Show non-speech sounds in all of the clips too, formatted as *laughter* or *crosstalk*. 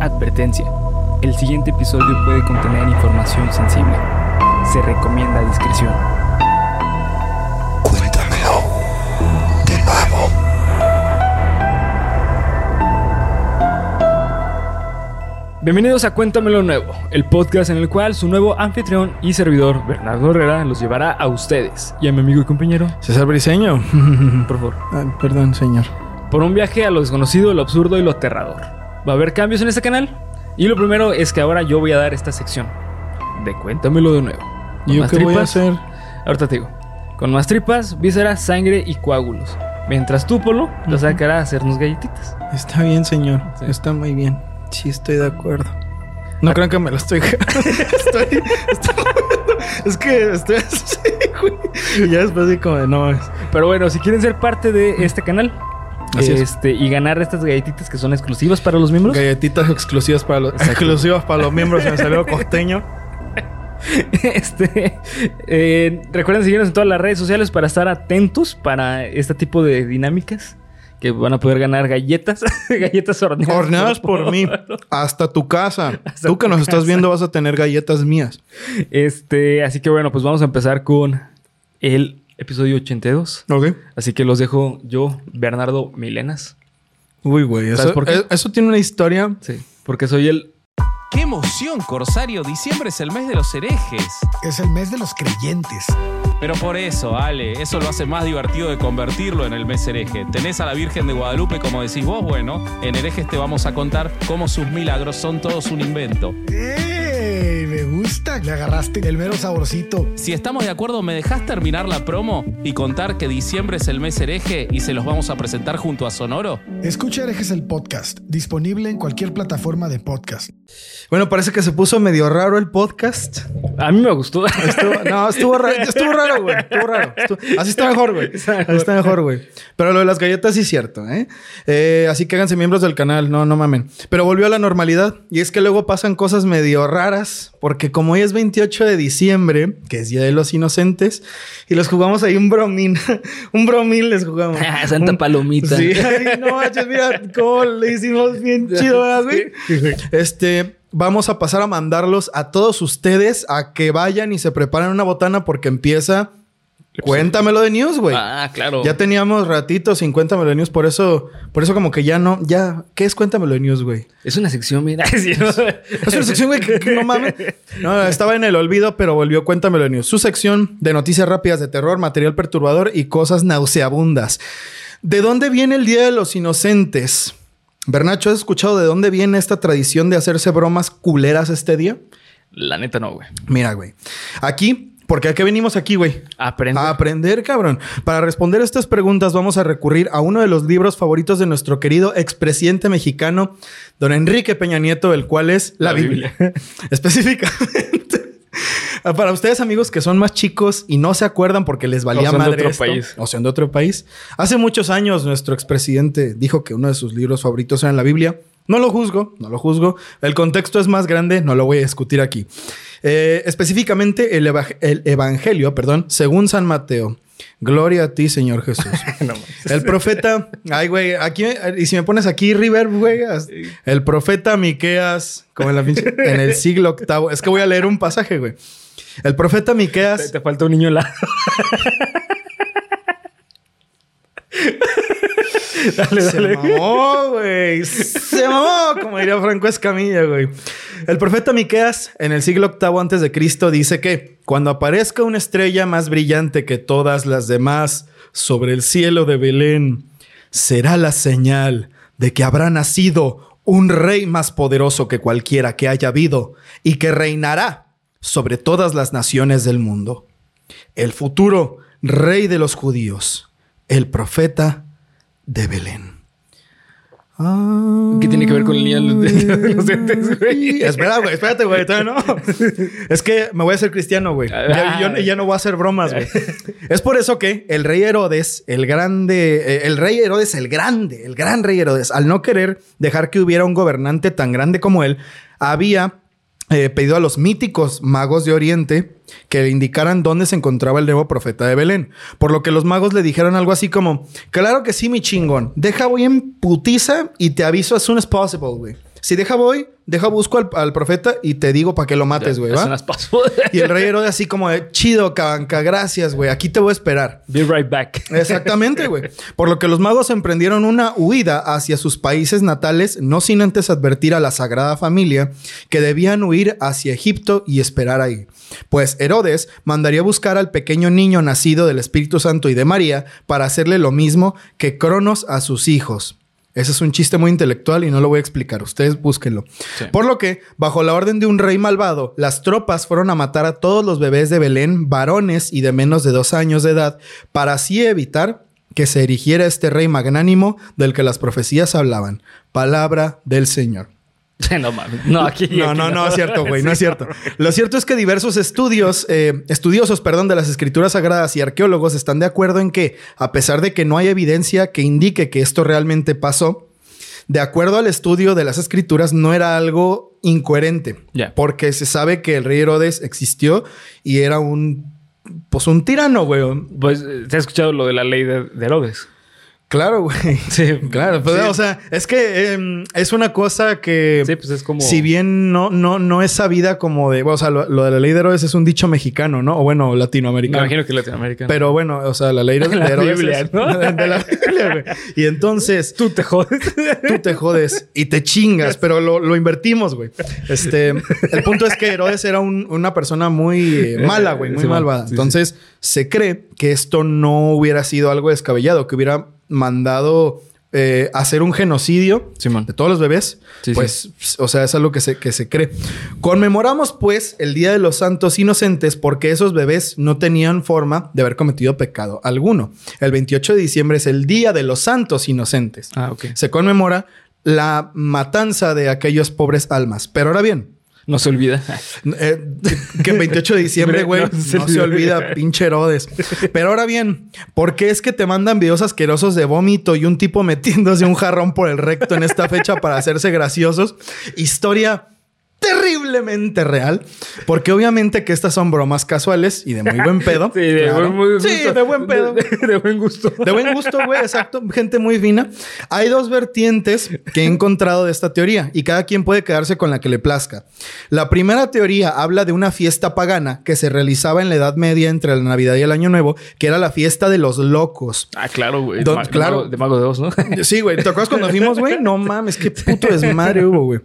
Advertencia. El siguiente episodio puede contener información sensible. Se recomienda discreción. Cuéntamelo de nuevo. Bienvenidos a Cuéntamelo Nuevo, el podcast en el cual su nuevo anfitrión y servidor, Bernardo Herrera, los llevará a ustedes y a mi amigo y compañero, César Briseño. por favor, perdón, señor. por un viaje a lo desconocido, lo absurdo y lo aterrador. Va a haber cambios en este canal y lo primero es que ahora yo voy a dar esta sección de Cuéntamelo de nuevo. Con ¿Y yo qué voy a tripas- hacer? Ahorita te digo. Con más tripas, vísceras, sangre y coágulos. Mientras tú, Polo, lo sacará a hacernos galletitas. Está bien, señor. Sí. Está muy bien. Sí, estoy de acuerdo. No crean que me lo estoy... *laughs* estoy, estoy- Es que estoy así, güey. Y ya después de como de no. Pero bueno, si quieren ser parte de este canal Así es. este, y ganar estas galletitas que son exclusivas para los miembros, Galletitas exclusivas para los, exclusivas para los miembros. Se me salió *laughs* costeño. este, eh, recuerden seguirnos en todas las redes sociales para estar atentos para este tipo de dinámicas que van a poder ganar galletas, *laughs* galletas horneadas. Horneadas por mí. *laughs* Hasta tu casa. Hasta Tú que nos estás viendo vas a tener galletas mías. Este, así que bueno, pues vamos a empezar con el episodio 82. ¿Ok? Así que los dejo yo, Bernardo Milenas. Uy, güey. ¿Sabes Eso, por qué? eh, eso tiene una historia. Sí, porque soy el ¡Qué emoción, Corsario! Diciembre es el mes de los herejes. Es el mes de los creyentes. Pero por eso, Ale, eso lo hace más divertido de convertirlo en el mes hereje. Tenés a la Virgen de Guadalupe, como decís vos, bueno, en herejes te vamos a contar cómo sus milagros son todos un invento. ¡Ey! Me gusta. Le agarraste el mero saborcito. Si estamos de acuerdo, ¿me dejás terminar la promo y contar que diciembre es el mes hereje y se los vamos a presentar junto a Sonoro? Escucha Herejes el podcast. Disponible en cualquier plataforma de podcast. Bueno, parece que se puso medio raro el podcast. A mí me gustó. Estuvo- no, estuvo raro, *laughs* estuvo raro, güey. Estuvo raro. Estuvo- así está mejor, güey. Está Así está mejor, güey. Pero lo de las galletas sí es cierto, ¿eh? Eh, Así que háganse miembros del canal, no, no mamen. Pero volvió a la normalidad. Y es que luego pasan cosas medio raras. Porque como hoy es 28 de diciembre, que es Día de los Inocentes, y les jugamos ahí un bromín. *laughs* un bromín les jugamos. *laughs* Santa Un- Palomita. Sí, ay, no manches, mira cómo le hicimos bien *laughs* chido. Este, vamos a pasar a mandarlos a todos ustedes a que vayan y se preparen una botana porque empieza. Cuéntamelo de news, güey. Ah, claro. Ya teníamos ratito sin Cuéntamelo de news, por eso, por eso como que ya no, ya, ¿qué es Cuéntamelo de news, güey? Es una sección, mira. *laughs* Es una sección, güey, que, que no mames. No, estaba en el olvido, pero volvió Cuéntamelo de News. Su sección de noticias rápidas de terror, material perturbador y cosas nauseabundas. ¿De dónde viene el Día de los Inocentes? Bernacho, ¿has escuchado de dónde viene esta tradición de hacerse bromas culeras este día? La neta no, güey. Mira, güey. Aquí, porque a qué venimos aquí, güey? A aprender, cabrón. Para responder estas preguntas vamos a recurrir a uno de los libros favoritos de nuestro querido expresidente mexicano, don Enrique Peña Nieto, el cual es la, La Biblia. *laughs* Específicamente. *laughs* Para ustedes, amigos, que son más chicos y no se acuerdan porque les valía O son de madre otro esto, país. o son de otro país. Hace muchos años nuestro expresidente dijo que uno de sus libros favoritos era la Biblia. No lo juzgo, no lo juzgo. El contexto es más grande, no lo voy a discutir aquí. Eh, específicamente el, eva- el Evangelio, perdón, según San Mateo. Gloria a ti, Señor Jesús. *laughs* el profeta, ay, güey, aquí, y si me pones aquí, River, güey, el profeta Miqueas, como en la pinche, *laughs* en el siglo octavo. Es que voy a leer un pasaje, güey. El profeta Te, Miqueas, te falta un niño en la. *laughs* *laughs* dale, Se dale. mamó, güey. Se mamó, como diría Franco Escamilla, güey. El profeta Miqueas, en el siglo octavo antes de Cristo, dice que cuando aparezca una estrella más brillante que todas las demás sobre el cielo de Belén, será la señal de que habrá nacido un rey más poderoso que cualquiera que haya habido y que reinará sobre todas las naciones del mundo. El futuro rey de los judíos, el profeta de Belén. ¿Qué tiene que ver con el niño de los inocentes, güey? Espera, güey, espérate, güey, todavía no. *laughs* Es que me voy a hacer cristiano, güey. Ya, yo- ya no voy a hacer bromas, güey. *laughs* Es por eso que el rey Herodes, el grande, eh, el rey Herodes, el grande, el gran rey Herodes, al no querer dejar que hubiera un gobernante tan grande como él, había eh, pedido a los míticos magos de Oriente que le indicaran dónde se encontraba el nuevo profeta de Belén. Por lo que los magos le dijeron algo así como, claro que sí, mi chingón, deja voy en putiza y te aviso as soon as possible, güey. Si deja voy, deja busco al, al profeta y te digo para que lo mates, güey. *laughs* Y el rey Herodes así como de, chido, cabanca, gracias, güey, aquí te voy a esperar. Be right back. *laughs* Exactamente, güey. Por lo que los magos emprendieron una huida hacia sus países natales, no sin antes advertir a la Sagrada Familia que debían huir hacia Egipto y esperar ahí. Pues Herodes mandaría buscar al pequeño niño nacido del Espíritu Santo y de María para hacerle lo mismo que Cronos a sus hijos. Ese es un chiste muy intelectual y no lo voy a explicar. Ustedes búsquenlo. Sí. Por lo que, bajo la orden de un rey malvado, las tropas fueron a matar a todos los bebés de Belén, varones y de menos de dos años de edad, para así evitar que se erigiera este rey magnánimo del que las profecías hablaban. Palabra del Señor. *laughs* no mames. No, aquí. No, no, no es cierto, güey, no es cierto. Lo cierto es que diversos estudios, eh, estudiosos, perdón, de las escrituras sagradas y arqueólogos están de acuerdo en que, a pesar de que no hay evidencia que indique que esto realmente pasó, de acuerdo al estudio de las escrituras, no era algo incoherente. Ya. Porque se sabe que el rey Herodes existió y era un, pues un tirano, güey. Pues, eh, ¿te has escuchado lo de la ley de, de Herodes? Claro, güey. Sí. Claro, pues, Sí. o sea, es que em, es una cosa que... Sí, pues es como. Si bien no, no, no es sabida como de... O sea, lo, lo de la ley de Herodes es un dicho mexicano, ¿no? O bueno, Me latinoamericano. imagino que Latinoamérica. Pero bueno, o sea, la ley de, *laughs* La de Herodes Biblia, es- ¿no? *laughs* de la Biblia, güey. Y entonces tú te jodes. tú te jodes y te chingas, pero lo, lo invertimos, güey. Este, el punto es que Herodes era un- una persona muy eh, mala, güey, muy Sí, malvada. Sí. Entonces, se cree que esto no hubiera sido algo descabellado, que hubiera mandado eh, hacer un genocidio Simón. de todos los bebés. Sí, pues, o sea, es algo que se, que se cree. Conmemoramos, pues, el Día de los Santos Inocentes porque esos bebés no tenían forma de haber cometido pecado alguno. El 28 de diciembre es el Día de los Santos Inocentes Ah, ok. se conmemora la matanza de aquellos pobres almas. Pero ahora bien, No se olvida. eh, que el 28 de diciembre, *laughs* güey, No no, se se olvida. olvida, pinche Herodes. Pero ahora bien, ¿por qué es que te mandan videos asquerosos de vómito y un tipo metiéndose un jarrón por el recto en esta fecha para hacerse graciosos? Historia terriblemente real, porque obviamente que estas son bromas casuales y de muy buen pedo. *laughs* Sí, de Claro. buen, muy Sí, gusto. de buen pedo. De, de- de buen gusto. De buen gusto, güey, exacto. Gente muy fina. Hay dos vertientes que he encontrado de esta teoría y cada quien puede quedarse con la que le plazca. La primera teoría habla de una fiesta pagana que se realizaba en la Edad Media entre la Navidad y el Año Nuevo, que era la fiesta de los locos. Ah, claro, güey. Claro. De Mago de Oz, ¿no? Sí, güey. ¿Te acuerdas cuando fuimos, güey? No mames, qué puto desmadre hubo, güey.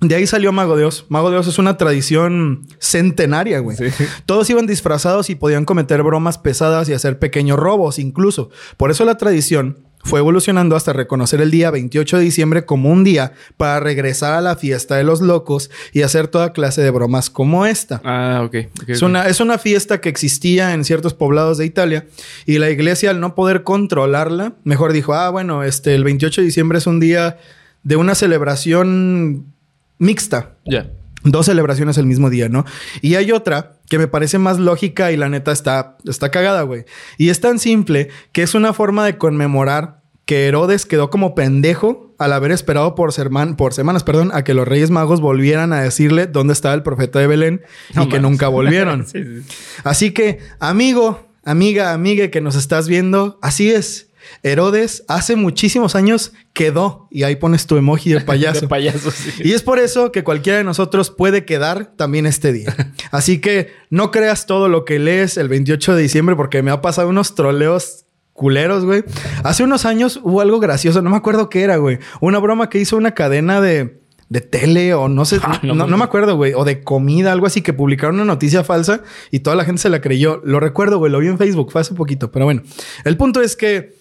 De ahí salió Mago de Oz. Mago de Oz es una tradición centenaria, güey. Sí. Todos iban disfrazados y podían cometer bromas pesadas y hacer pequeños robos incluso. Por eso la tradición fue evolucionando hasta reconocer el día 28 de diciembre como un día para regresar a la fiesta de los locos y hacer toda clase de bromas como esta. Ah, ok. Es una, es una fiesta que existía en ciertos poblados de Italia y la iglesia al no poder controlarla, mejor dijo, ah, bueno, este, el 28 de diciembre es un día de una celebración mixta. Ya. Dos celebraciones el mismo día, ¿no? Y hay otra que me parece más lógica y la neta está, está cagada, güey. Y es tan simple que es una forma de conmemorar que Herodes quedó como pendejo al haber esperado por, serman- por semanas perdón, a que los Reyes Magos volvieran a decirle dónde estaba el profeta de Belén y que nunca volvieron. *laughs* Sí, sí. Así que, amigo, amiga, amiga que nos estás viendo, así es. Herodes hace muchísimos años quedó y ahí pones tu emoji de *laughs* payaso. De payaso, sí. Y es por eso que cualquiera de nosotros puede quedar también este día. *laughs* Así que no creas todo lo que lees el 28 de diciembre porque me ha pasado unos troleos culeros, güey. Hace unos años hubo algo gracioso, no me acuerdo qué era, güey. Una broma que hizo una cadena de, de tele o no sé, *laughs* Ah, no no, me acuerdo, güey, o de comida, algo así que publicaron una noticia falsa y toda la gente se la creyó. Lo recuerdo, güey, lo vi en Facebook, fue hace poquito, pero bueno. El punto es que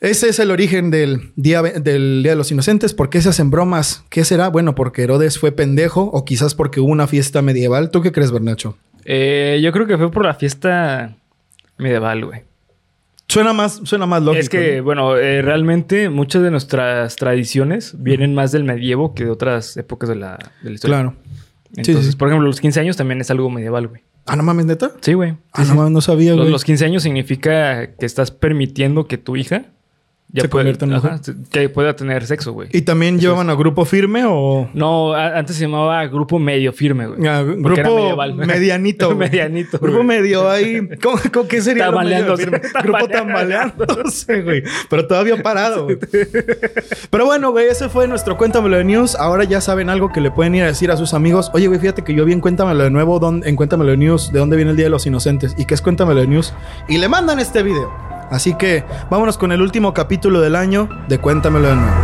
ese es el origen del día, del día de los Inocentes. ¿Por qué se hacen bromas? ¿Qué será? Bueno, porque Herodes fue pendejo o quizás porque hubo una fiesta medieval. ¿Tú qué crees, Bernacho? Eh, yo creo que fue por la fiesta medieval, güey. Suena más, suena más lógico. es que, ¿no? bueno, eh, realmente muchas de nuestras tradiciones vienen más del medievo que de otras épocas de la, de la historia. Claro. Entonces, sí, sí. por ejemplo, los 15 años también es algo medieval, güey. Ah, no mames, neta. Sí, güey. Ah, no mames, no sabía, Los, güey. los 15 años significa que estás permitiendo que tu hija ya se puede- convierte en mujer. ajá, que pueda tener sexo, güey. ¿Y también llevaban a grupo firme o...? No, a- antes se llamaba grupo medio firme, güey. Ah, grupo medieval. *laughs* medianito. medianito. Grupo güey. medio ahí. ¿Cómo, cómo qué sería Tambaleándose. *laughs* Grupo tambaleándose, güey. Pero todavía parado, *laughs* güey. Pero bueno, güey, ese fue nuestro Cuéntamelo de News. Ahora ya saben algo que le pueden ir a decir a sus amigos. Oye, güey, fíjate que yo vi en Cuéntamelo de nuevo, en Cuéntamelo de News, de dónde viene el Día de los Inocentes. ¿Y qué es Cuéntamelo de News? Y le mandan este video. Así que vámonos con el último capítulo del año de Cuéntamelo de nuevo.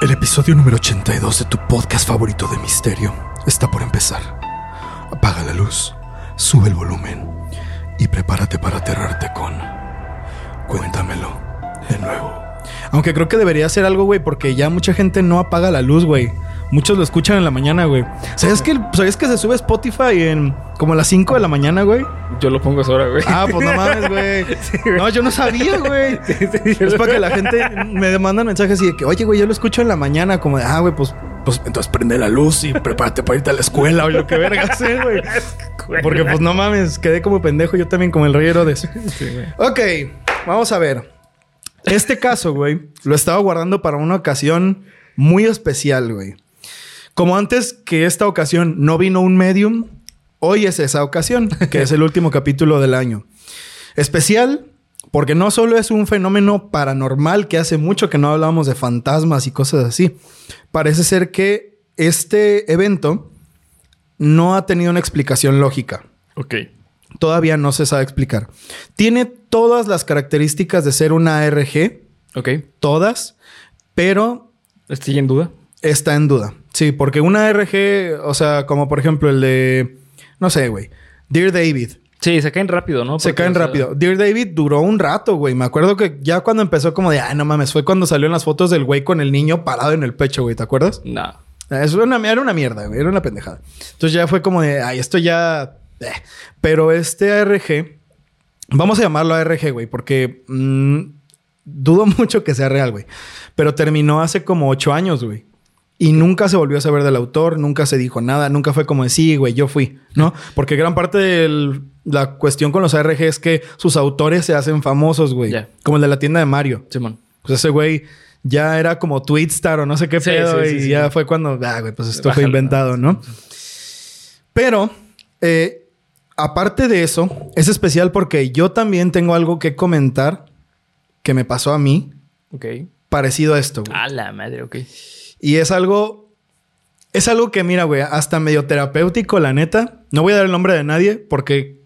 El episodio número 82 de tu podcast favorito de misterio está por empezar. Apaga la luz, sube el volumen y prepárate para aterrarte con Cuéntamelo de nuevo. Aunque creo que debería ser algo, güey, porque ya mucha gente no apaga la luz, güey. Muchos lo escuchan en la mañana, güey. ¿Sabes que, ¿Sabes que se sube Spotify en como a las 5 de la mañana, güey? Yo lo pongo a esa hora, güey. Ah, pues no mames, güey. *laughs* No, yo no sabía, güey. Es para que la gente me mandan mensajes y de que, oye, güey, yo lo escucho en la mañana, como de, ah, güey, pues, pues entonces prende la luz y prepárate para irte a la escuela o lo que verga *laughs* sé, güey. Porque, pues no mames, quedé como pendejo yo también como el rey Herodes. Ok, vamos a ver. Este caso, güey, lo estaba guardando para una ocasión muy especial, güey. Como antes que esta ocasión no vino un medium, hoy es esa ocasión, que es el *laughs* último capítulo del año. Especial porque no solo es un fenómeno paranormal que hace mucho que no hablábamos de fantasmas y cosas así. Parece ser que este evento no ha tenido una explicación lógica. Ok. Todavía no se sabe explicar. Tiene todas las características de ser una ARG, Ok. todas, pero ¿Estoy en duda? está en duda. Sí, porque una ARG, o sea, como por ejemplo el de, no sé, güey, Dear David. Sí, se caen rápido, ¿no? Se caen o sea, rápido. Dear David duró un rato, güey. Me acuerdo que ya cuando empezó como de, ah, no mames, fue cuando salieron las fotos del güey con el niño parado en el pecho, güey. ¿Te acuerdas? No. Eso era una, era una mierda, güey. Era una pendejada. Entonces ya fue como de, ay, esto ya... eh". Pero este ARG... Vamos a llamarlo ARG, güey, porque... mm, dudo *laughs* mucho que sea real, güey. Pero terminó hace como ocho años, güey. Y nunca se volvió a saber del autor, nunca se dijo nada, nunca fue como de sí, güey, yo fui, ¿no? Porque gran parte de la cuestión con los ARG es que sus autores se hacen famosos, güey. Como el de la tienda de Mario. Simón. Pues ese güey ya era como Twitstar o no sé qué Sí, pedo. sí, sí, y ya fue cuando, ah, güey, pues esto fue inventado, ¿no? Pero, eh, aparte de eso, es especial porque yo también tengo algo que comentar que me pasó a mí Ok. parecido a esto, güey. A la madre, ok. Y es algo. Es algo que, mira, güey, hasta medio terapéutico, la neta. No voy a dar el nombre de nadie porque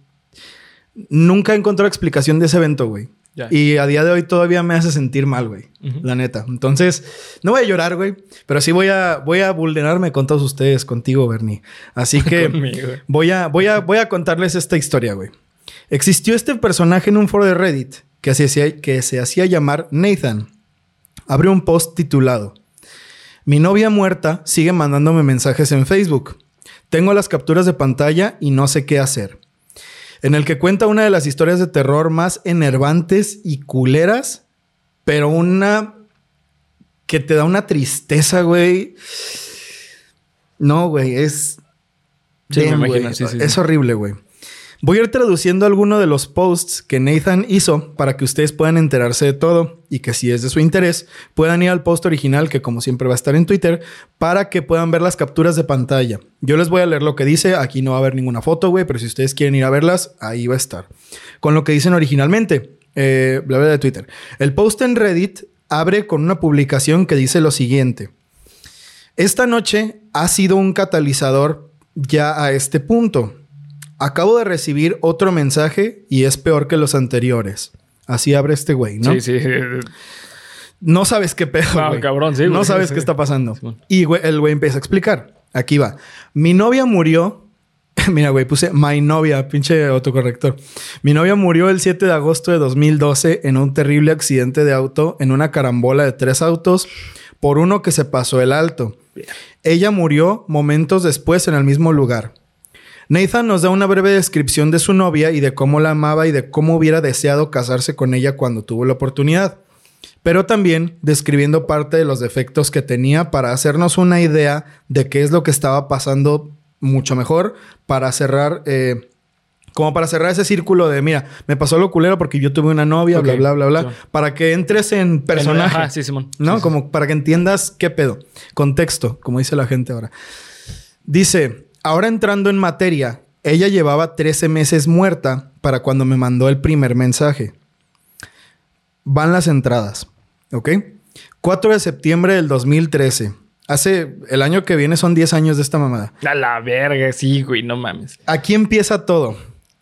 nunca encontré explicación de ese evento, güey. Y a día de hoy todavía me hace sentir mal, güey. La neta. Entonces, no voy a llorar, güey. Pero sí voy a, voy a vulnerarme con todos ustedes, contigo, Bernie. Así *laughs* que voy a, voy a, voy a contarles esta historia, güey. Existió este personaje en un foro de Reddit que se hacía, que se hacía llamar Nathan. Abrió un post titulado Mi novia muerta sigue mandándome mensajes en Facebook. Tengo las capturas de pantalla y no sé qué hacer. En el que cuenta una de las historias de terror más enervantes y culeras, pero una que te da una tristeza, güey. No, güey, es... Sí, me Damn, imagino, güey. sí, sí, es horrible, güey. Voy a ir traduciendo alguno de los posts que Nathan hizo para que ustedes puedan enterarse de todo y que si es de su interés puedan ir al post original que como siempre va a estar en Twitter para que puedan ver las capturas de pantalla. Yo les voy a leer lo que dice, aquí no va a haber ninguna foto, güey, pero si ustedes quieren ir a verlas, ahí va a estar. Con lo que dicen originalmente, eh, bla bla de Twitter. El post en Reddit abre con una publicación que dice lo siguiente. Esta noche ha sido un catalizador ya a este punto. Acabo de recibir otro mensaje y es peor que los anteriores. Así abre este güey, ¿no? Sí, sí. No sabes qué pedo, güey. cabrón, sí, No güey. sabes Sí, qué está pasando. Y güey, el güey empieza a explicar. Aquí va. Mi novia murió. *laughs* Mira, güey, puse my novia, pinche autocorrector. Mi novia murió el 7 de agosto de 2012 en un terrible accidente de auto en una carambola de tres autos por uno que se pasó el alto. Ella murió momentos después en el mismo lugar. Nathan nos da una breve descripción de su novia y de cómo la amaba y de cómo hubiera deseado casarse con ella cuando tuvo la oportunidad, pero también describiendo parte de los defectos que tenía para hacernos una idea de qué es lo que estaba pasando mucho mejor para cerrar eh, Como para cerrar ese círculo de, mira, me pasó lo culero porque yo tuve una novia, bla, bla, bla, bla. Para que entres en personaje. Ajá, sí, Simón. ¿No? Sí, sí. Como para que entiendas qué pedo. Contexto, como dice la gente ahora. Dice, ahora entrando en materia, ella llevaba 13 meses muerta para cuando me mandó el primer mensaje. Van las entradas, ¿ok? 4 de septiembre del 2013. Hace, el año que viene son 10 años de esta mamada. A la verga, sí, güey, no mames. Aquí empieza todo.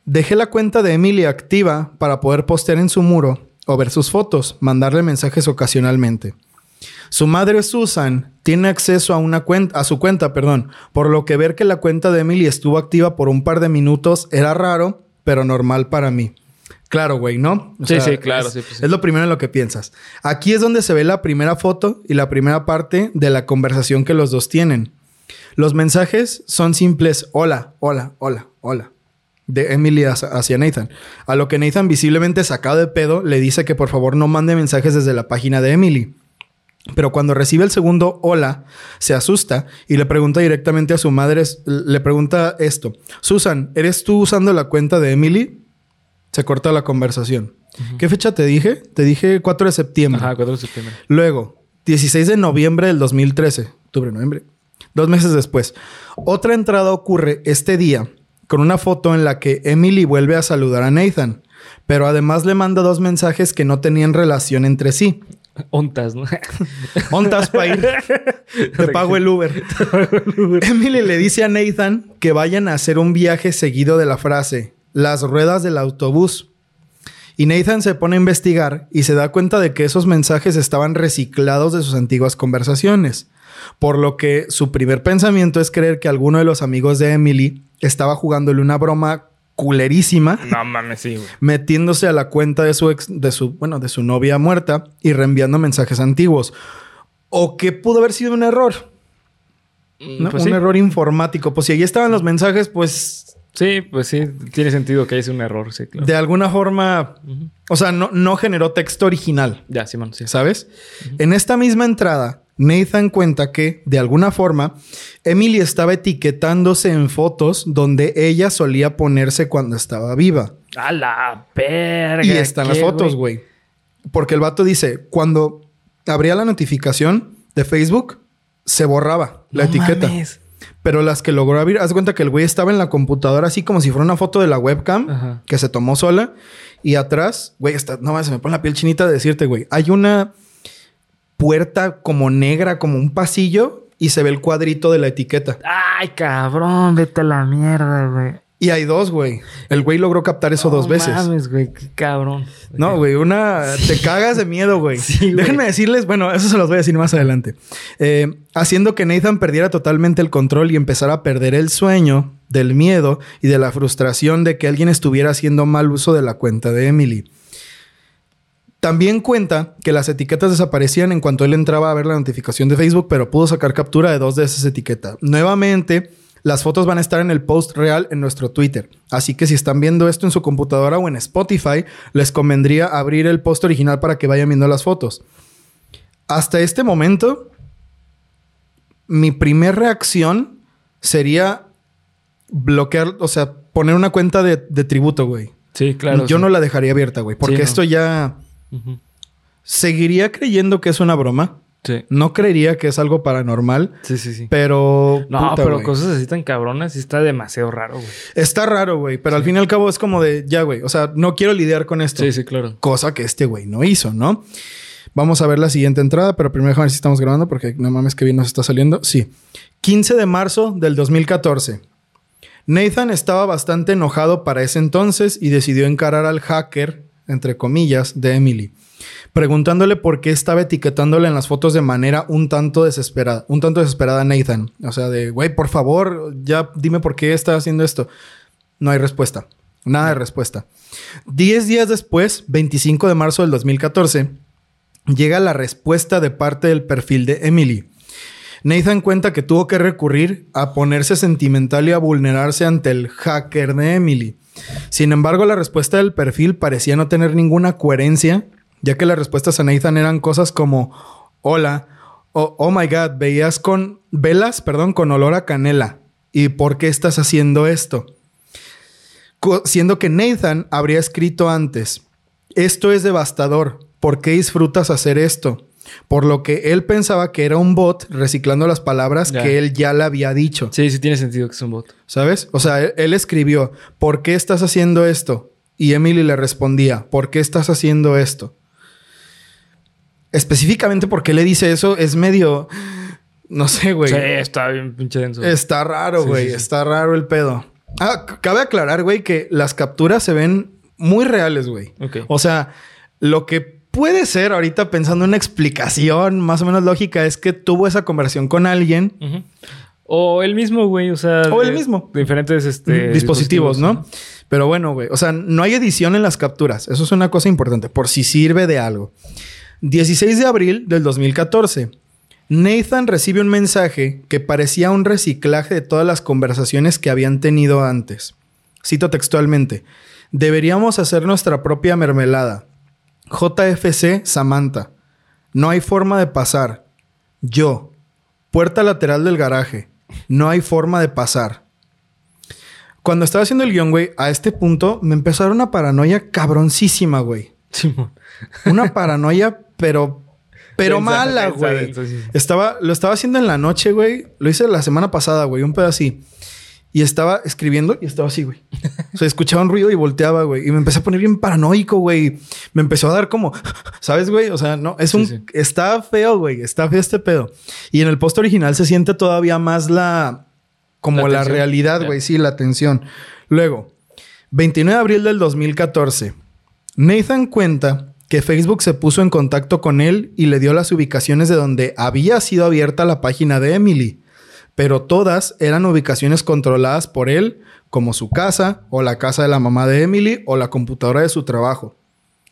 Dejé la cuenta de Emily activa para poder postear en su muro o ver sus fotos, mandarle mensajes ocasionalmente. Su madre Susan tiene acceso a una cuenta, a su cuenta, perdón, por lo que ver que la cuenta de Emily estuvo activa por un par de minutos era raro, pero normal para mí. Claro, güey, ¿no? O Sí, sí, claro, Es, sí, pues sí. es lo primero en lo que piensas. Aquí es donde se ve la primera foto y la primera parte de la conversación que los dos tienen. Los mensajes son simples hola, hola, hola, hola. De Emily hacia hacia Nathan. A lo que Nathan, visiblemente sacado de pedo, le dice que por favor no mande mensajes desde la página de Emily. Pero cuando recibe el segundo hola, se asusta y le pregunta directamente a su madre, le pregunta esto. Susan, ¿eres tú usando la cuenta de Emily? Se corta la conversación. ¿Qué fecha te dije? Te dije 4 de septiembre. Ajá, 4 de septiembre. Luego, 16 de noviembre del 2013. Octubre, noviembre. Dos meses después. Otra entrada ocurre este día con una foto en la que Emily vuelve a saludar a Nathan. Pero además le manda dos mensajes que no tenían relación entre sí. Ontas, ¿no? *laughs* Montas para ir. *laughs* Te pago el Uber. Emily le dice a Nathan que vayan a hacer un viaje seguido de la frase, las ruedas del autobús. Y Nathan se pone a investigar y se da cuenta de que esos mensajes estaban reciclados de sus antiguas conversaciones. Por lo que su primer pensamiento es creer que alguno de los amigos de Emily estaba jugándole una broma culerísima no mames, sí, güey. metiéndose a la cuenta de su ex, de su, bueno, de su novia muerta y reenviando mensajes antiguos. O que pudo haber sido un error, ¿no? Pues un sí. error informático. Pues si ahí estaban los mensajes, pues Sí, pues sí, tiene sentido que hice un error, sí, claro. de alguna forma, o sea, no, no generó texto original, Ya, Simón, sí. ¿sabes? En esta misma entrada, Nathan cuenta que, de alguna forma, Emily estaba etiquetándose en fotos donde ella solía ponerse cuando estaba viva. A la verga. Y están las ¿qué, fotos, güey. Porque el vato dice, cuando abría la notificación de Facebook, se borraba la No etiqueta. mames. Pero las que logró abrir, haz cuenta que el güey estaba en la computadora así como si fuera una foto de la webcam Ajá. que se tomó sola. Y atrás, güey, está, no se me pone la piel chinita de decirte, güey. Hay una puerta como negra, como un pasillo, y se ve el cuadrito de la etiqueta. Ay, cabrón, vete a la mierda, güey. Y hay dos, güey. El güey logró captar eso dos No veces. mames, güey, qué cabrón. No, güey, una... Te cagas de miedo, güey. *laughs* Sí. Déjenme decirles, bueno, eso se los voy a decir más adelante. Eh, haciendo que Nathan perdiera totalmente el control y empezara a perder el sueño del miedo y de la frustración de que alguien estuviera haciendo mal uso de la cuenta de Emily. También cuenta que las etiquetas desaparecían en cuanto él entraba a ver la notificación de Facebook, pero pudo sacar captura de dos de esas etiquetas. Nuevamente, las fotos van a estar en el post real en nuestro Twitter. Así que si están viendo esto en su computadora o en Spotify, les convendría abrir el post original para que vayan viendo las fotos. Hasta este momento, mi primer reacción sería bloquear, o sea, poner una cuenta de, de tributo, güey. Sí, claro. Yo sí. no la dejaría abierta, güey, porque Sí, no. esto ya Seguiría creyendo que es una broma. Sí. No creería que es algo paranormal, Sí, sí, sí. pero No, puta, pero cosas así tan cabronas sí está demasiado raro, güey. está raro, güey, pero al fin y al cabo es como de ya, güey, o sea, no quiero lidiar con esto. Sí, sí, claro. Cosa que este güey no hizo, ¿no? Vamos a ver la siguiente entrada, pero primero déjame ver si estamos grabando porque no mames que bien nos está saliendo. Sí. 15 de marzo del 2014. Nathan estaba bastante enojado para ese entonces y decidió encarar al hacker, entre comillas, de Emily, preguntándole por qué estaba etiquetándole en las fotos de manera un tanto desesperada, un tanto desesperada a Nathan. O sea, de, güey, por favor, ya dime por qué está haciendo esto. No hay respuesta. Nada de respuesta. Diez días después, 25 de marzo del 2014, llega la respuesta de parte del perfil de Emily. Nathan cuenta que tuvo que recurrir a ponerse sentimental y a vulnerarse ante el hacker de Emily. Sin embargo, la respuesta del perfil parecía no tener ninguna coherencia, ya que las respuestas a Nathan eran cosas como hola, oh my god, veías con velas, perdón, con olor a canela. ¿Y por qué estás haciendo esto? Siendo que Nathan habría escrito antes, esto es devastador, ¿por qué disfrutas hacer esto? Por lo que él pensaba que era un bot reciclando las palabras que él ya le había dicho. Sí, sí tiene sentido que es un bot. ¿Sabes? O sea, él, él escribió, ¿por qué estás haciendo esto? Y Emily le respondía, ¿por qué estás haciendo esto? Específicamente porque le dice eso es medio... No sé, güey. Sí, está bien pinche denso. Está raro, Sí, güey. sí, sí. Está raro el pedo. Ah, cabe aclarar, güey, que las capturas se ven muy reales, güey. Ok. O sea, lo que puede ser ahorita pensando en una explicación más o menos lógica es que tuvo esa conversación con alguien. O el mismo, güey. O sea... O el mismo. diferentes este, dispositivos, ¿no? Pero bueno, güey. O sea, no hay edición en las capturas. Eso es una cosa importante, por si sirve de algo. 16 de abril del 2014. Nathan recibe un mensaje que parecía un reciclaje de todas las conversaciones que habían tenido antes. Cito textualmente. Deberíamos hacer nuestra propia mermelada. JFC Samantha. No hay forma de pasar. Yo. Puerta lateral del garaje. No hay forma de pasar. Cuando estaba haciendo el guion, güey, a este punto me empezó a dar una paranoia cabroncísima, güey. Simón. Una paranoia, pero. Pero mala, güey. Estaba, lo estaba haciendo en la noche, güey. Lo hice la semana pasada, güey, un pedo así. Y estaba escribiendo y estaba así, güey. O sea, escuchaba un ruido y volteaba, güey. Y me empecé a poner bien paranoico, güey. Me empezó a dar como, *laughs* ¿sabes, güey? O sea, no, es un. sí. Está feo, güey. Está feo este pedo. Y en el post original se siente todavía más la. Como La realidad, güey. Sí, la tensión. Luego, 29 de abril del 2014. Nathan cuenta que Facebook se puso en contacto con él y le dio las ubicaciones de donde había sido abierta la página de Emily, pero todas eran ubicaciones controladas por él, como su casa o la casa de la mamá de Emily o la computadora de su trabajo.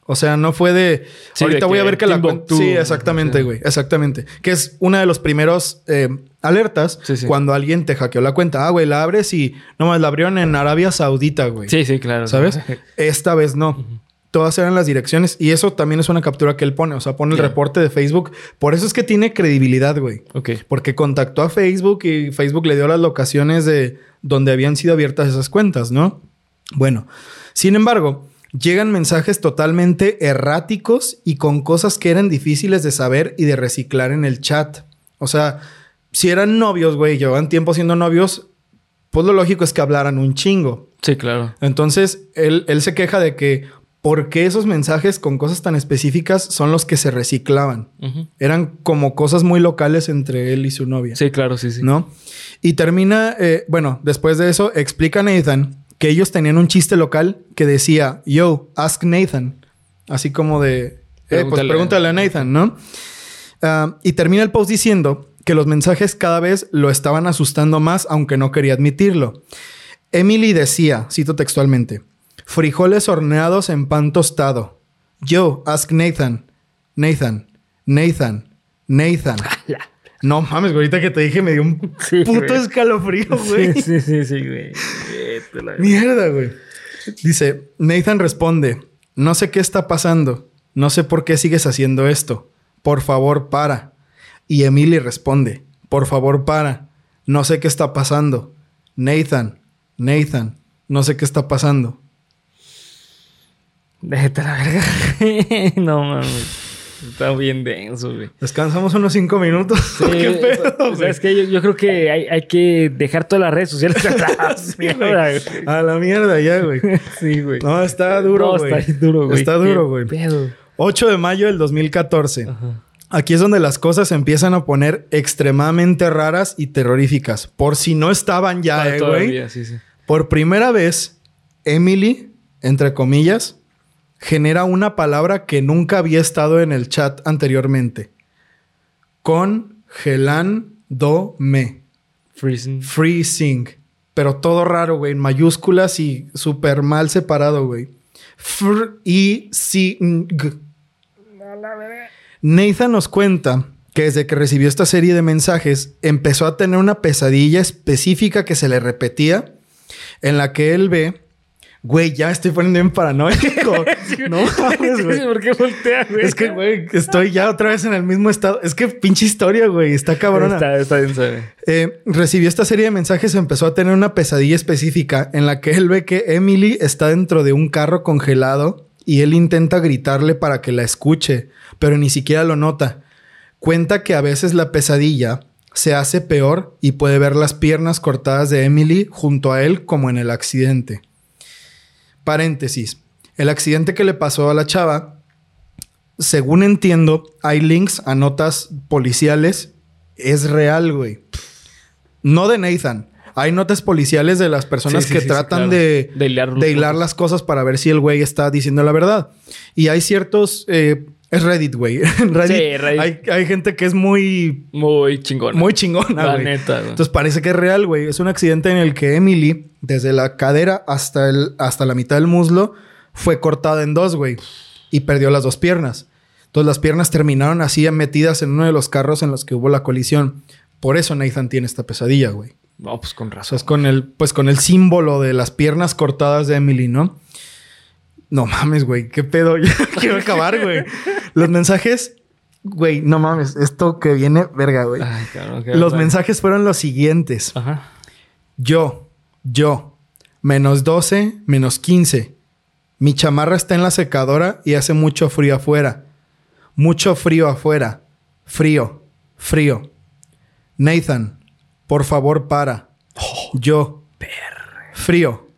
O sea, no fue de... Sí, ahorita de voy a ver que la... Timbuktu, Sí, exactamente, güey. Exactamente. Que es una de los primeros eh, alertas Sí, sí. cuando alguien te hackeó la cuenta. Ah, güey, la abres y... No más, la abrieron en Arabia Saudita, güey. Sí, sí, claro. ¿Sabes? *laughs* Esta vez no. Todas eran las direcciones y eso también es una captura que él pone. O sea, pone el reporte de Facebook. Por eso es que tiene credibilidad, güey. Ok. Porque contactó a Facebook y Facebook le dio las locaciones de donde habían sido abiertas esas cuentas, ¿no? Bueno, sin embargo, llegan mensajes totalmente erráticos y con cosas que eran difíciles de saber y de reciclar en el chat. O sea, si eran novios, güey, llevaban tiempo siendo novios, pues lo lógico es que hablaran un chingo. Sí, claro. Entonces, él, él se queja de que por qué esos mensajes con cosas tan específicas son los que se reciclaban. Eran como cosas muy locales entre él y su novia. Sí, claro, sí, sí. ¿No? Y termina, eh, bueno, después de eso, explica Nathan que ellos tenían un chiste local que decía, yo, ask Nathan. Así como de, eh, pues Pregúntale. pregúntale a Nathan, ¿no? Ah, y termina el post diciendo que los mensajes cada vez lo estaban asustando más, aunque no quería admitirlo. Emily decía, cito textualmente, frijoles horneados en pan tostado. Yo, ask Nathan. Nathan, Nathan, Nathan. No mames, güey, ahorita que te dije me dio un *laughs* Sí, puto güey. escalofrío, güey. Sí, sí, sí, sí, güey. Mierda, güey. Dice, Nathan responde, no sé qué está pasando, no sé por qué sigues haciendo esto, por favor para. Y Emily responde, por favor para, no sé qué está pasando. Nathan, Nathan, no sé qué está pasando. A la verga. *laughs* no mames. Está bien denso, güey. Descansamos unos cinco minutos. Sí, *laughs* ¿Qué pedo, o sea, güey? es que yo, yo creo que hay, hay que dejar todas las redes sociales *laughs* atrás. Mierda, güey. A la mierda ya, güey. Sí, güey. No, está duro, No, güey. está duro, güey. Está Qué duro, güey. pedo. 8 de mayo del 2014. Ajá. Aquí es donde las cosas se empiezan a poner extremadamente raras y terroríficas. Por si no estaban ya, eh, güey. sí, sí. Por primera vez, Emily, entre comillas, genera una palabra que nunca había estado en el chat anteriormente. Congelándome. Freezing. Freezing. Pero todo raro, güey. En mayúsculas y súper mal separado, güey. Freezing. Nathan nos cuenta que desde que recibió esta serie de mensajes empezó a tener una pesadilla específica que se le repetía en la que él ve Güey, ya me estoy poniendo bien paranoico. *laughs* no *laughs* mames, güey. ¿Por qué voltea, güey? Es que, güey, estoy ya otra vez en el mismo estado. Es que pinche historia, güey. Está cabrona. Está, está güey. Eh, recibió esta serie de mensajes y empezó a tener una pesadilla específica en la que él ve que Emily está dentro de un carro congelado y él intenta gritarle para que la escuche, pero ni siquiera lo nota. Cuenta que a veces la pesadilla se hace peor y puede ver las piernas cortadas de Emily junto a él como en el accidente. Paréntesis. El accidente que le pasó a la chava, según entiendo, hay links a notas policiales. Es real, güey. No de Nathan. Hay notas policiales de las personas Sí, sí, que sí, tratan claro. de, De hilar de las cosas para ver si el güey está diciendo la verdad. Y hay ciertos... eh, es Reddit, güey. *laughs* En Reddit, Sí, Reddit. Hay, hay gente que es muy... Muy chingón. Muy chingona, La neta, güey. Entonces parece que es real, güey. Es un accidente en el que Emily, desde la cadera hasta, el, hasta la mitad del muslo, fue cortada en dos, güey. Y perdió las dos piernas. Entonces las piernas terminaron así metidas en uno de los carros en los que hubo la colisión. Por eso Nathan tiene esta pesadilla, güey. No, pues con O sea, razón. es con el, pues con el símbolo de las piernas cortadas de Emily, ¿no? No mames, güey. ¿Qué pedo? *laughs* Ya quiero acabar, güey. Los mensajes, güey, no mames. Esto que viene, verga, güey. Los mensajes fueron los siguientes. Ajá. Yo, yo, menos 12, menos 15. Mi chamarra está en la secadora y hace mucho frío afuera. Mucho frío afuera. Frío, frío. Nathan, por favor para. Yo. Frío.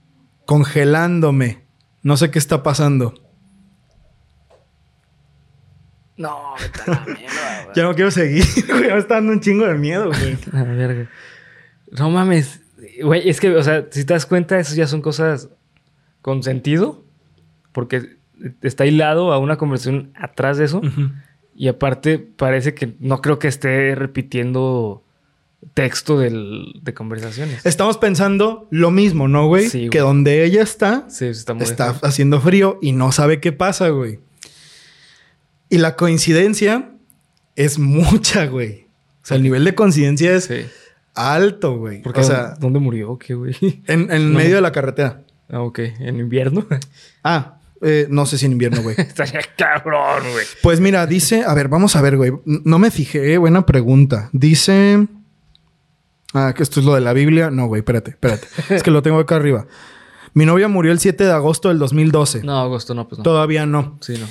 Congelándome. No sé qué está pasando. No, vete a la mierda, *laughs* güey. Ya no quiero seguir. *laughs* güey. Me está dando un chingo de miedo, güey. *laughs* A verga. No mames. Güey, es que, o sea, si te das cuenta, eso ya son cosas con sentido. Porque está hilado a una conversación atrás de eso. Y aparte, parece que no creo que esté repitiendo texto del- de conversaciones. Estamos pensando lo mismo, ¿no, güey? Sí, güey. que donde ella está, Sí, está muy está haciendo frío y no sabe qué pasa, güey. Y la coincidencia es mucha, güey. O sea, el nivel de coincidencia es Sí. alto, güey. Porque, O sea, ¿dónde murió? ¿Qué, güey? en, en *laughs* No. medio de la carretera. Ah, ok. ¿En invierno? *laughs* Ah, eh, no sé si en invierno, güey. *laughs* Estaría cabrón, güey. Pues mira, dice, a ver, vamos a ver, güey. No me fijé, buena pregunta. Dice. Ah, que esto es lo de la Biblia. No, güey, espérate, espérate. es que lo tengo acá arriba. Mi novia murió el 7 de agosto del 2012. No, agosto no, pues no. Todavía no. Sí, no.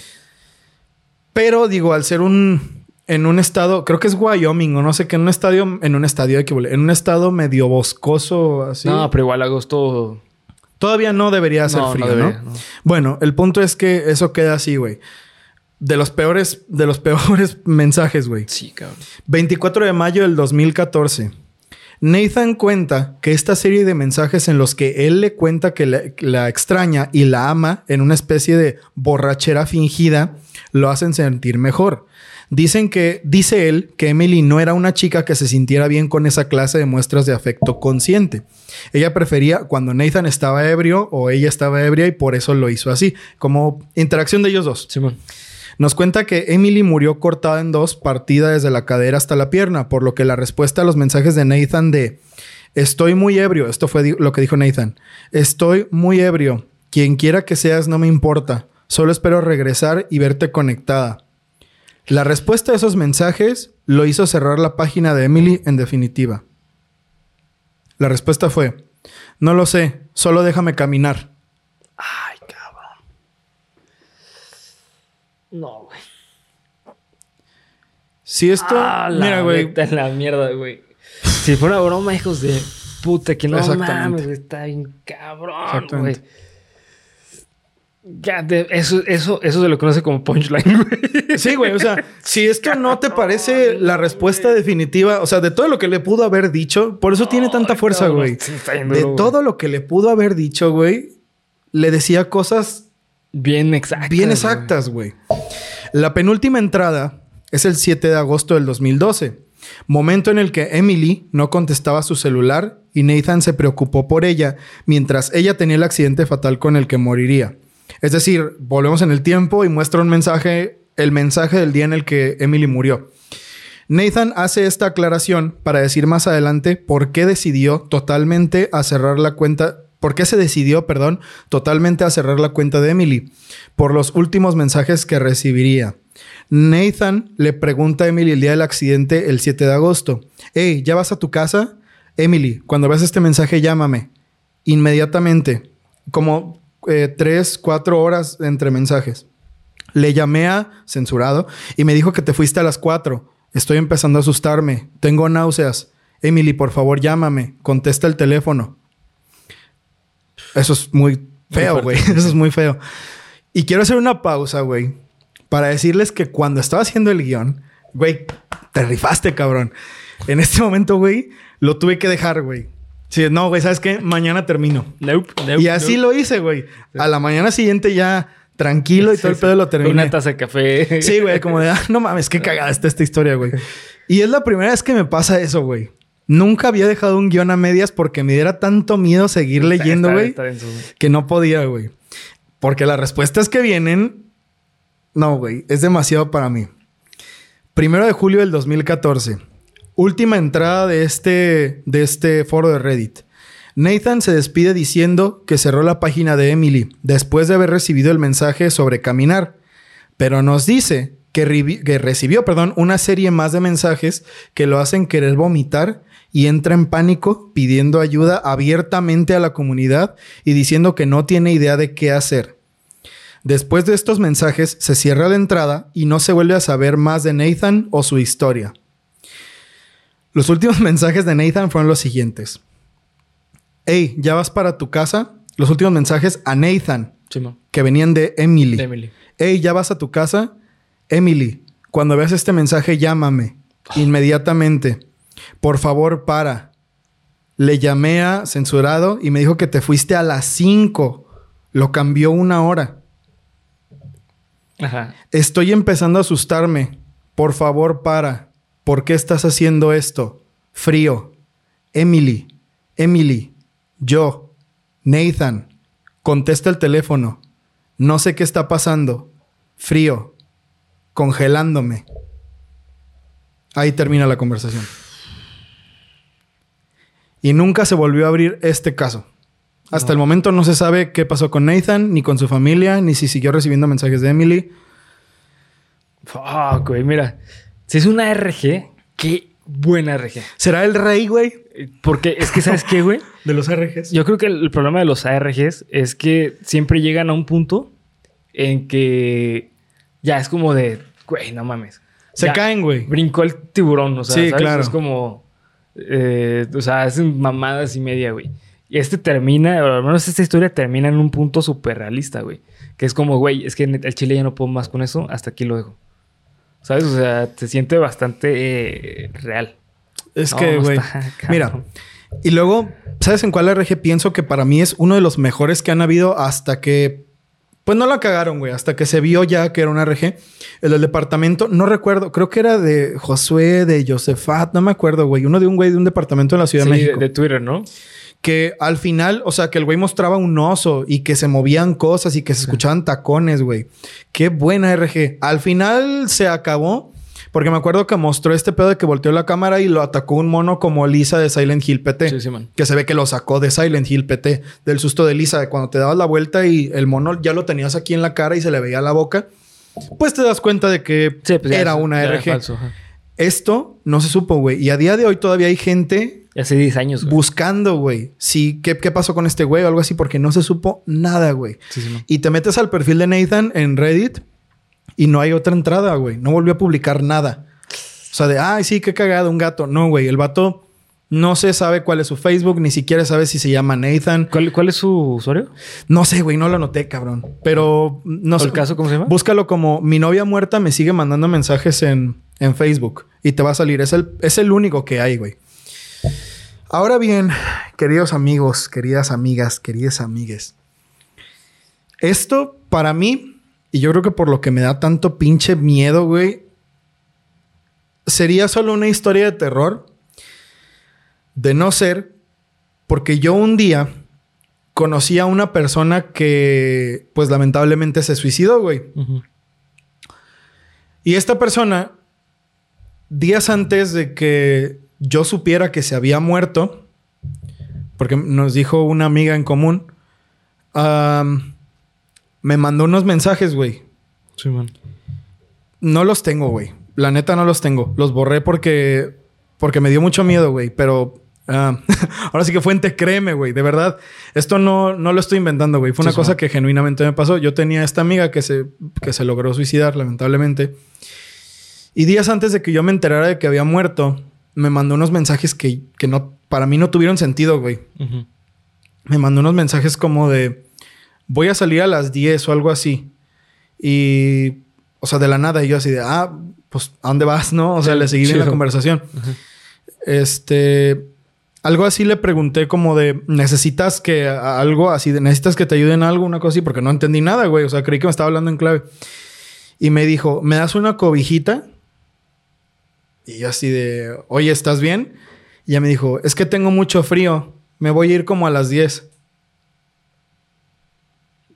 Pero digo, al ser un. En un estado, creo que es Wyoming o no sé qué, en un estadio, en un estadio, en un estado medio boscoso, así. No, pero igual agosto. Todavía no debería hacer No, no frío, ¿no? debería, no. Bueno, el punto es que eso queda así, güey. De los peores, de los *laughs* peores mensajes, güey. Sí, cabrón. 24 de mayo del 2014. Nathan cuenta que esta serie de mensajes en los que él le cuenta que la, extraña y la ama en una especie de borrachera fingida lo hacen sentir mejor. Dicen que, dice él, que Emily no era una chica que se sintiera bien con esa clase de muestras de afecto consciente. Ella prefería cuando Nathan estaba ebrio o ella estaba ebria y por eso lo hizo así, como interacción de ellos dos. Nos cuenta que Emily murió cortada en dos, partida desde la cadera hasta la pierna, por lo que la respuesta a los mensajes de Nathan de Estoy muy ebrio, esto fue lo que dijo Nathan, Estoy muy ebrio, quien quiera que seas no me importa, solo espero regresar y verte conectada. La respuesta a esos mensajes lo hizo cerrar la página de Emily en definitiva. La respuesta fue, no lo sé, solo déjame caminar. Ay, cabrón. No, güey. Si esto, Ah, la mira, güey, neta, la mierda, güey. Si fuera broma, hijos de puta, que no mames, está bien cabrón, güey. Eso, eso, eso se lo conoce como punchline, güey. Sí, güey. O sea, si esto no te parece la respuesta definitiva, o sea, de todo lo que le pudo haber dicho, por eso tiene tanta fuerza, cabrón, güey. De güey. todo lo que le pudo haber dicho, güey, le decía cosas Bien exactas. bien exactas, güey. La penúltima entrada es el 7 de agosto del 2012, momento en el que Emily no contestaba su celular y Nathan se preocupó por ella mientras ella tenía el accidente fatal con el que moriría. Es decir, volvemos en el tiempo y muestra un mensaje, el mensaje del día en el que Emily murió. Nathan hace esta aclaración para decir más adelante por qué decidió totalmente a cerrar la cuenta ¿Por qué se decidió, perdón, totalmente a cerrar la cuenta de Emily? Por los últimos mensajes que recibiría. Nathan le pregunta a Emily el día del accidente, el 7 de agosto. Hey, ¿ya vas a tu casa? Emily, cuando veas este mensaje, llámame. Inmediatamente. Como eh, tres, cuatro horas entre mensajes. Le llamé a censurado y me dijo que te fuiste a las cuatro. Estoy empezando a asustarme. Tengo náuseas. Emily, por favor, llámame. Contesta el teléfono. Eso es muy feo, güey. *laughs* Eso es muy feo. Y quiero hacer una pausa, güey, para decirles que cuando estaba haciendo el guion, güey, te rifaste, cabrón. En este momento, güey, lo tuve que dejar, güey. Sí, no, güey, ¿sabes qué? Mañana termino. Nope, nope, y así nope. lo hice, güey. A la mañana siguiente ya tranquilo y todo el Sí, pedo lo terminé. Una taza de café. Sí, güey, como de, ah, no mames, qué *laughs* cagada está esta historia, güey. Y es la primera vez que me pasa eso, güey. Nunca había dejado un guion a medias porque me diera tanto miedo seguir Está- leyendo, güey. que no podía, güey. Porque las respuestas que vienen, no, güey, es demasiado para mí. Primero de julio del 2014. Última entrada de este, de este foro de Reddit. Nathan se despide diciendo que cerró la página de Emily después de haber recibido el mensaje sobre caminar, pero nos dice que, recibió perdón, una serie más de mensajes que lo hacen querer vomitar y entra en pánico pidiendo ayuda abiertamente a la comunidad y diciendo que no tiene idea de qué hacer. Después de estos mensajes se cierra la entrada y no se vuelve a saber más de Nathan o su historia. Los últimos *laughs* mensajes de Nathan fueron los siguientes. Hey, ¿ya vas para tu casa? Los últimos mensajes a Nathan, que venían de Emily. De Emily. Hey, ¿ya vas a tu casa? Emily, cuando veas este mensaje, llámame. Inmediatamente. Por favor, para. Le llamé a censurado y me dijo que te fuiste a las 5. Lo cambió una hora. Ajá. Estoy empezando a asustarme. Por favor, para. ¿Por qué estás haciendo esto? Frío. Emily. Emily. Yo. Nathan. Contesta el teléfono. No sé qué está pasando. Frío. Congelándome. Ahí termina la conversación. Y nunca se volvió a abrir este caso. Hasta No. el momento no se sabe qué pasó con Nathan, ni con su familia, ni si siguió recibiendo mensajes de Emily. Fuck, güey. Mira, si es una RG, qué buena RG. ¿Será el rey, güey? Porque es que, ¿sabes qué, güey? *laughs* De los RGs. Yo creo que el problema de los ARGs es que siempre llegan a un punto en que ya es como de, güey, no mames. Se Ya caen, güey. Brincó el tiburón, o sea, Sí, ¿sabes? claro. Es como, eh, o sea, hacen mamadas y media, güey. Y este termina, o al menos esta historia termina en un punto súper realista, güey. Que es como, güey, es que el chile ya no puedo más con eso, hasta aquí lo dejo. ¿Sabes? O sea, se siente bastante eh, real. Es No, que, güey. *laughs* Mira, y luego, ¿sabes en cuál RG pienso que para mí es uno de los mejores que han habido hasta que. Pues no la cagaron, güey. Hasta que se vio ya que era un RG. El del departamento, no recuerdo. Creo que era de Josué, de Josefat. No me acuerdo, güey. Uno de un güey de un departamento en la Ciudad Sí, de de, México. de Twitter, ¿no? Que al final, o sea, que el güey mostraba un oso y que se movían cosas y que se escuchaban tacones, güey. Qué buena RG. Al final se acabó porque me acuerdo que mostró este pedo de que volteó la cámara y lo atacó un mono como Lisa de Silent Hill PT. Sí, sí, man. Que se ve que lo sacó de Silent Hill PT, del susto de Lisa, de cuando te dabas la vuelta y el mono ya lo tenías aquí en la cara y se le veía la boca. Pues te das cuenta de que Sí, pues era es- una RG. falso. Esto no se supo, güey. Y a día de hoy todavía hay gente Hace 10 años, güey. buscando, güey. Sí, ¿qué, ¿qué pasó con este güey o algo así? Porque no se supo nada, güey. Sí, sí. Y te metes al perfil de Nathan en Reddit y no hay otra entrada, güey. No volvió a publicar nada. O sea, de, ay, sí, qué cagado, un gato. No, güey. El vato no se sabe cuál es su Facebook, ni siquiera sabe si se llama Nathan. ¿Cuál, cuál es su usuario? No sé, güey, no lo anoté, cabrón. Pero no ¿O sé. el caso cómo se llama? Búscalo como mi novia muerta me sigue mandando mensajes en, en Facebook y te va a salir. Es el, es el único que hay, güey. Ahora bien, queridos amigos, queridas amigas, queridas amigues. Esto para mí, y yo creo que por lo que me da tanto pinche miedo, güey, sería solo una historia de terror. De no ser porque yo un día conocí a una persona que, pues lamentablemente se suicidó, güey. Y esta persona, días antes de que yo supiera que se había muerto, porque nos dijo una amiga en común. am, me mandó unos mensajes, güey. Sí, man. No los tengo, güey. La neta no los tengo. Los borré porque, porque me dio mucho miedo, güey. Pero ah, *laughs* ahora sí que fuente, créeme, güey. De verdad, esto no, no lo estoy inventando, güey. Fue una Sí, cosa que genuinamente me pasó. Yo tenía esta amiga que se, que se logró suicidar, lamentablemente. Y días antes de que yo me enterara de que había muerto, me mandó unos mensajes que, que no, para mí no tuvieron sentido, güey. Me mandó unos mensajes como de voy a salir a las 10 o algo así. Y, o sea, de la nada, y yo así de, ah, pues, ¿a dónde vas? No, o sea, Sí, le seguí bien la conversación. Este, algo así le pregunté como de, ¿necesitas que algo así, de, necesitas que te ayuden en algo, una cosa así? Porque no entendí nada, güey. O sea, creí que me estaba hablando en clave. Y me dijo, ¿me das una cobijita? Y yo así de, oye, ¿estás bien? Y ella me dijo, es que tengo mucho frío. Me voy a ir como a las 10.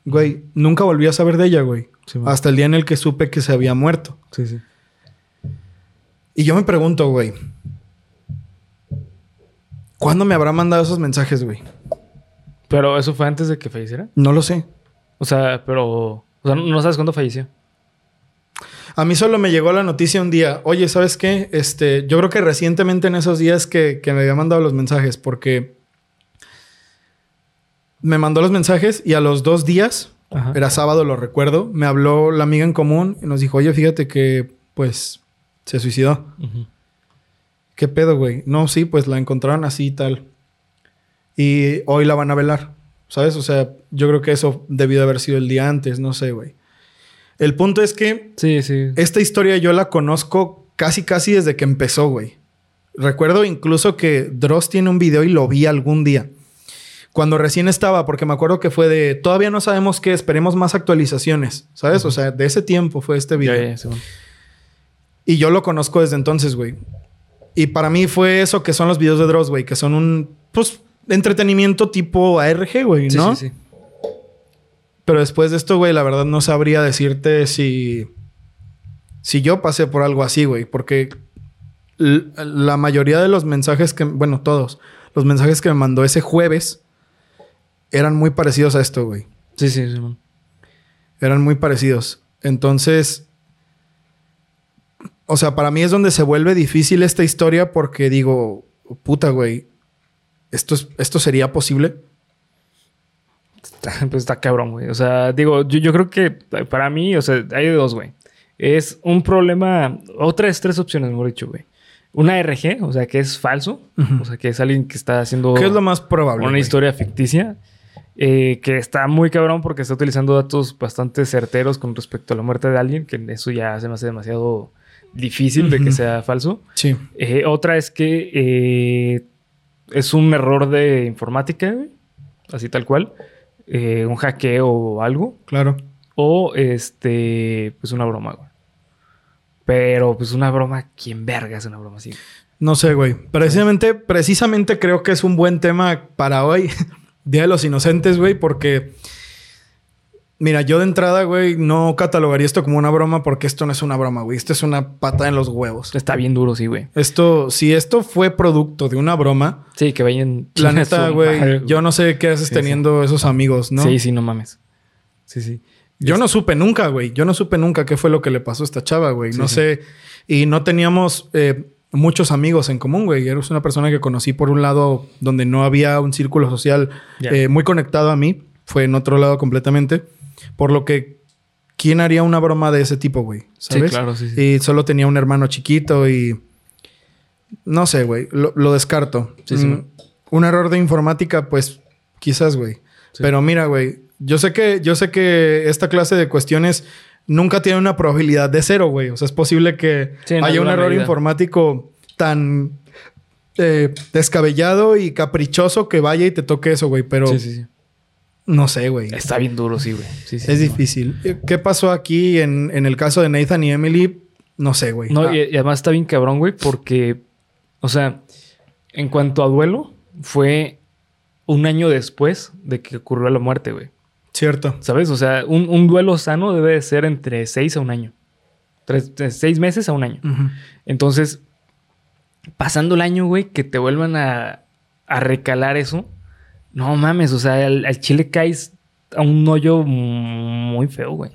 Güey, nunca volví a saber de ella, güey. Sí. Hasta el día en el que supe que se había muerto. Sí, sí. Y yo me pregunto, güey. ¿Cuándo me habrá mandado esos mensajes, güey? Pero eso fue antes de que falleciera. No lo sé. O sea, pero. O sea, no sabes cuándo falleció. A mí solo me llegó la noticia un día. Oye, ¿sabes qué? Este, yo creo que recientemente en esos días que, que me había mandado los mensajes, porque me mandó los mensajes y a los dos días, Ajá. era sábado, lo recuerdo, me habló la amiga en común y nos dijo, oye, fíjate que, pues, se suicidó. ¿Qué pedo, güey? No, sí, pues la encontraron así y tal. Y hoy la van a velar, ¿sabes? O sea, yo creo que eso debió de haber sido el día antes, no sé, güey. El punto es que Sí, sí. esta historia yo la conozco casi, casi desde que empezó, güey. Recuerdo incluso que Dross tiene un video y lo vi algún día. Cuando recién estaba, porque me acuerdo que fue de todavía no sabemos qué, esperemos más actualizaciones, ¿sabes? O sea, de ese tiempo fue este video. Sí, man. Y yo lo conozco desde entonces, güey. Y para mí fue eso que son los videos de Dross, güey, que son un, pues, entretenimiento tipo ARG, güey, ¿no? sí, sí. Pero después de esto, güey, la verdad no sabría decirte si. Si yo pasé por algo así, güey. Porque la mayoría de los mensajes que. Bueno, todos. Los mensajes que me mandó ese jueves eran muy parecidos a esto, güey. Sí, sí, sí, man. Eran muy parecidos. Entonces. O sea, para mí es donde se vuelve difícil esta historia porque digo, puta, güey. ¿Esto, es- ¿Esto sería posible? Está, *laughs* pues está cabrón, güey. O sea, digo, yo, yo creo que para mí, o sea, hay dos, güey. Es un problema, otras tres opciones, mejor dicho, güey. Una RG, o sea, que es falso. O sea, que es alguien que está haciendo ¿Qué es lo más probable? una güey? historia ficticia. Eh, que está muy cabrón porque está utilizando datos bastante certeros con respecto a la muerte de alguien, que eso ya se me hace demasiado difícil de que sea falso. Sí. Eh, otra es que eh, es un error de informática, así tal cual. Un hackeo o algo. Claro. O este, pues una broma, güey. Pero pues una broma, ¿quién verga es una broma así? No sé, güey. Precisamente, precisamente creo que es un buen tema para hoy, *laughs* Día de los Inocentes, güey, porque. Mira, yo de entrada, güey, no catalogaría esto como una broma porque esto no es una broma, güey. Esto es una pata en los huevos. Está bien duro, sí, güey. Esto, si esto fue producto de una broma, Sí, que vayan. la *laughs* neta, güey, yo no sé qué haces Sí, teniendo esos amigos, ¿no? Sí, sí, no mames. Sí, sí. Yo no supe nunca, güey. Yo no supe nunca qué fue lo que le pasó a esta chava, güey. No sé. Y no teníamos eh, muchos amigos en común, güey. Eres una persona que conocí por un lado donde no había un círculo social eh, muy conectado a mí. Fue en otro lado completamente. Por lo que, ¿quién haría una broma de ese tipo, güey? ¿Sabes? claro, sí, sí. Y solo tenía un hermano chiquito y... No sé, güey. Lo, lo descarto. Sí, sí. Mm, un error de informática, pues quizás, güey. Pero mira, güey. Yo sé que, yo sé que esta clase de cuestiones nunca tiene una probabilidad de cero, güey. O sea, es posible que Sí, haya un error medida. informático tan eh, descabellado y caprichoso que vaya y te toque eso, güey. Pero Sí, sí, sí. no sé, güey. Está bien duro, sí, güey. Sí, sí, Es difícil. ¿Qué pasó aquí en, en el caso de Nathan y Emily? No sé, güey. No, Ah, y, y además está bien cabrón, güey, porque, o sea, en cuanto a duelo, fue un año después de que ocurrió la muerte, güey. Cierto. ¿Sabes? O sea, un, un duelo sano debe de ser entre seis a un año. Tres, seis meses a un año. Entonces, pasando el año, güey, que te vuelvan a, a recalar eso, No mames, o sea, al, al chile caes a un hoyo muy feo, güey.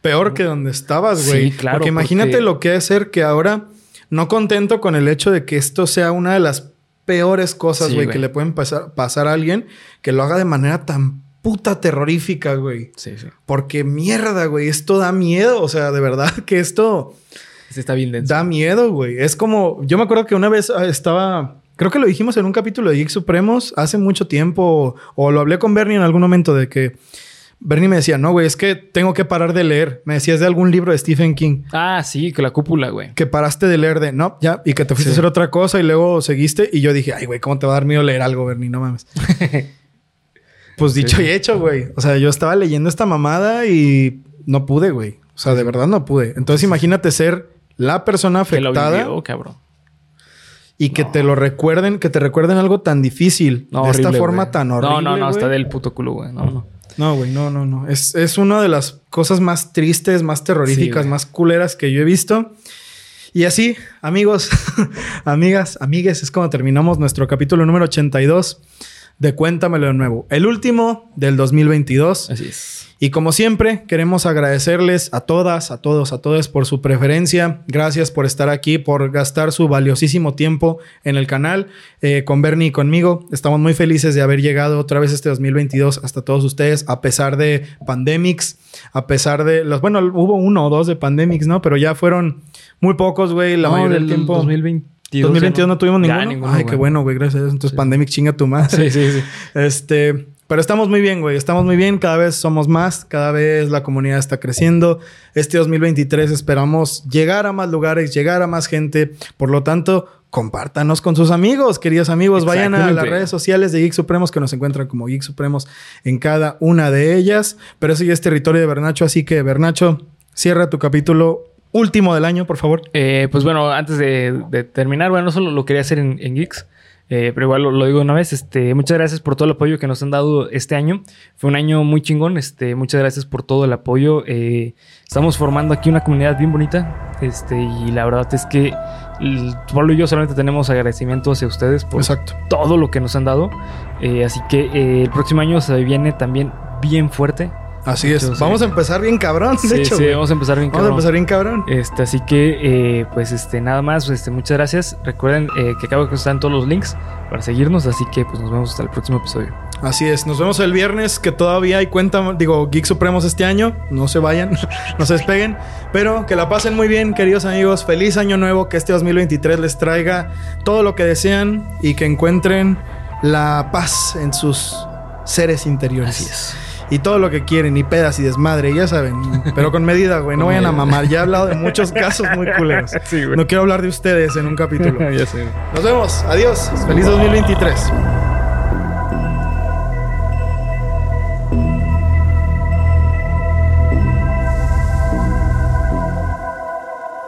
Peor que donde estabas, güey. Sí, claro, Porque imagínate porque- lo que es ser que ahora, no contento con el hecho de que esto sea una de las peores cosas, güey. que le pueden pasar, pasar a alguien, que lo haga de manera tan puta terrorífica, güey. Sí, sí. Porque mierda, güey, esto da miedo. O sea, de verdad *laughs* que esto Este está bien denso. da miedo, güey. Es como, yo me acuerdo que una vez ah, estaba, creo que lo dijimos en un capítulo de Geek Supremos hace mucho tiempo, o lo hablé con Bernie en algún momento de que Bernie me decía, no, güey, es que tengo que parar de leer. Me decías de algún libro de Stephen King. Ah, sí, que la cúpula, güey. Que paraste de leer de, no, ya, y que te fuiste Sí. a hacer otra cosa y luego seguiste. Y yo dije, ay, güey, ¿cómo te va a dar miedo leer algo, Bernie? No mames. *laughs* pues dicho Sí. y hecho, güey. O sea, yo estaba leyendo esta mamada y no pude, güey. O sea, de verdad no pude. Entonces imagínate ser la persona Que lo afectada vivió, cabrón. y que te lo recuerden, que te recuerden algo tan difícil, No, de esta forma tan horrible. No, no, no, está del puto culo, güey. No, no. No, güey, no, no, no. Es, es una de las cosas más tristes, más terroríficas, Sí, más culeras que yo he visto. Y así, amigos, *laughs* amigas, amigues, es como terminamos nuestro capítulo número 82 de Cuéntamelo de nuevo. El último del 2022. Así es. Y como siempre, queremos agradecerles a todas, a todos, a todos por su preferencia. Gracias por estar aquí, por gastar su valiosísimo tiempo en el canal eh, con Bernie y conmigo. Estamos muy felices de haber llegado otra vez este 2022 hasta todos ustedes, a pesar de pandemics, a pesar de los, bueno, hubo uno o dos de pandemics, ¿no? Pero ya fueron muy pocos, güey, la No, mayoría del tiempo. 2022. 2022 no, tuvimos Ya, ninguno. Ay, qué bueno, güey, gracias a Dios. Entonces, Sí. pandemic chinga tu madre. Sí, sí, sí. Este, pero estamos muy bien, güey. Estamos muy bien. Cada vez somos más. Cada vez la comunidad está creciendo. Este 2023 esperamos llegar a más lugares, llegar a más gente. Por lo tanto, compártanos con sus amigos, queridos amigos. Vayan a las redes sociales de Geek Supremos que nos encuentran como Geek Supremos en cada una de ellas. Pero eso ya es territorio de Bernacho. Así que, Bernacho, cierra tu capítulo último del año, por favor. Eh, pues bueno, antes de, de terminar, bueno, no solo lo quería hacer en, en Geeks, eh, pero igual lo, lo digo una vez. Este, muchas gracias por todo el apoyo que nos han dado este año. Fue un año muy chingón. Este, muchas gracias por todo el apoyo. Eh, estamos formando aquí una comunidad bien bonita. Este, y la verdad es que el- Pablo y yo solamente tenemos agradecimiento hacia ustedes por Exacto. todo lo que nos han dado. Eh, así que eh, el próximo año se viene también bien fuerte. Así es. Vamos a empezar bien cabrón, de Sí, hecho. sí, vamos a empezar bien. Vamos a cabrón. empezar bien cabrón. Este, así que, eh, pues, este, nada más, este, muchas gracias. Recuerden eh, que acabo de están todos los links para seguirnos, así que, pues, nos vemos hasta el próximo episodio. Así es, nos vemos el viernes, que todavía hay cuenta, digo, Geek Supremos este año. No se vayan, *laughs* no se despeguen. Pero que la pasen muy bien, queridos amigos. Feliz año nuevo, que este 2023 les traiga todo lo que desean y que encuentren la paz en sus seres interiores. Así es. Y todo lo que quieren, y pedas y desmadre, ya saben. Pero con medida, güey. No vayan a mamar. Ya he hablado de muchos casos muy culeros. Sí. No quiero hablar de ustedes en un capítulo. *laughs* ya sé. Nos vemos. Adiós. Feliz 2023.